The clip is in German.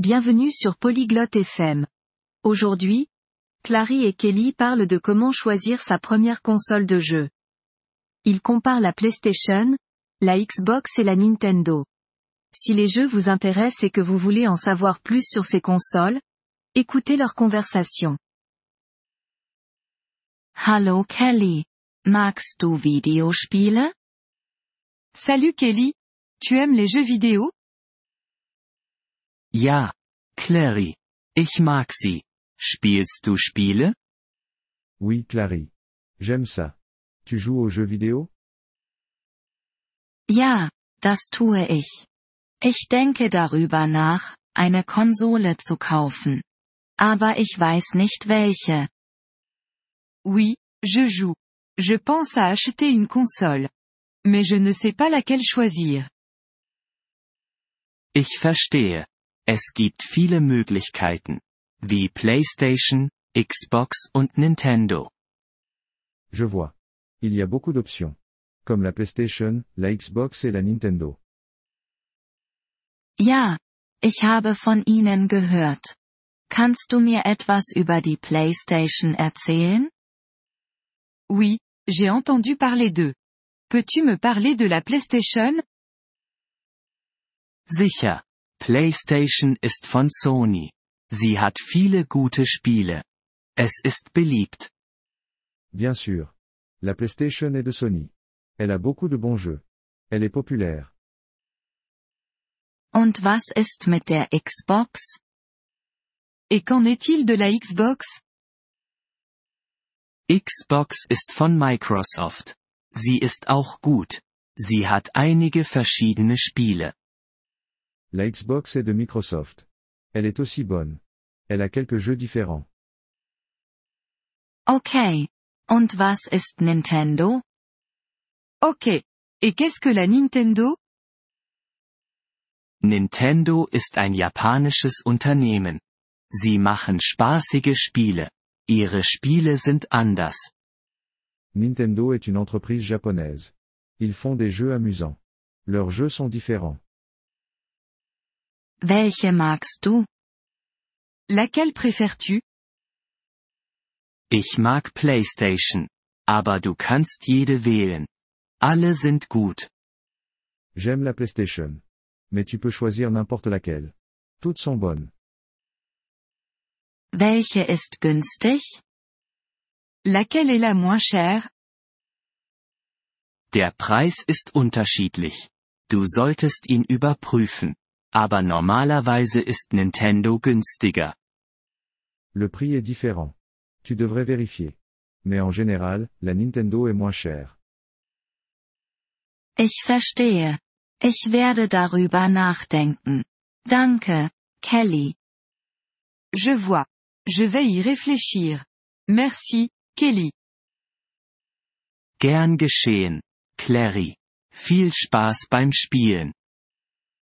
Bienvenue sur Polyglotte FM. Aujourd'hui, Clary et Kelly parlent de comment choisir sa première console de jeu. Ils comparent la PlayStation, la Xbox et la Nintendo. Si les jeux vous intéressent et que vous voulez en savoir plus sur ces consoles, écoutez leur conversation. Hallo Kelly. Magst du Videospiele? Salut Kelly. Tu aimes les jeux vidéo? Ja, Clary. Ich mag sie. Spielst du Spiele? Oui Clary. J'aime ça. Tu joues aux jeux vidéo? Ja, das tue ich. Ich denke darüber nach, eine Konsole zu kaufen. Aber ich weiß nicht welche. Oui, je joue. Je pense à acheter une console. Mais je ne sais pas laquelle choisir. Ich verstehe. Es gibt viele Möglichkeiten. Wie PlayStation, Xbox und Nintendo. Je vois. Il y a beaucoup d'options. Comme la PlayStation, la Xbox et la Nintendo. Ja, ich habe von ihnen gehört. Kannst du mir etwas über die PlayStation erzählen? Oui, j'ai entendu parler d'eux. Peux-tu me parler de la PlayStation? Sicher. PlayStation ist von Sony. Sie hat viele gute Spiele. Es ist beliebt. Bien sûr. La PlayStation est de Sony. Elle a beaucoup de bons jeux. Elle est populaire. Und was ist mit der Xbox? Et qu'en est-il de la Xbox? Xbox ist von Microsoft. Sie ist auch gut. Sie hat einige verschiedene Spiele. La Xbox est de Microsoft. Elle est aussi bonne. Elle a quelques jeux différents. Okay. Und was ist Nintendo? Ok. Et qu'est-ce que la Nintendo? Nintendo ist ein japanisches Unternehmen. Sie machen spaßige Spiele. Ihre Spiele sind anders. Nintendo est une entreprise japonaise. Ils font des jeux amusants. Leurs jeux sont différents. Welche magst du? Laquelle préfères-tu? Ich mag PlayStation. Aber du kannst jede wählen. Alle sind gut. J'aime la PlayStation. Mais tu peux choisir n'importe laquelle. Toutes sont bonnes. Welche ist günstig? Laquelle est la moins chère? Der Preis ist unterschiedlich. Du solltest ihn überprüfen. Aber normalerweise ist Nintendo günstiger. Le prix est différent. Tu devrais vérifier. Mais en général, la Nintendo est moins chère. Ich verstehe. Ich werde darüber nachdenken. Danke, Kelly. Je vois. Je vais y réfléchir. Merci, Kelly. Gern geschehen, Clary. Viel Spaß beim Spielen.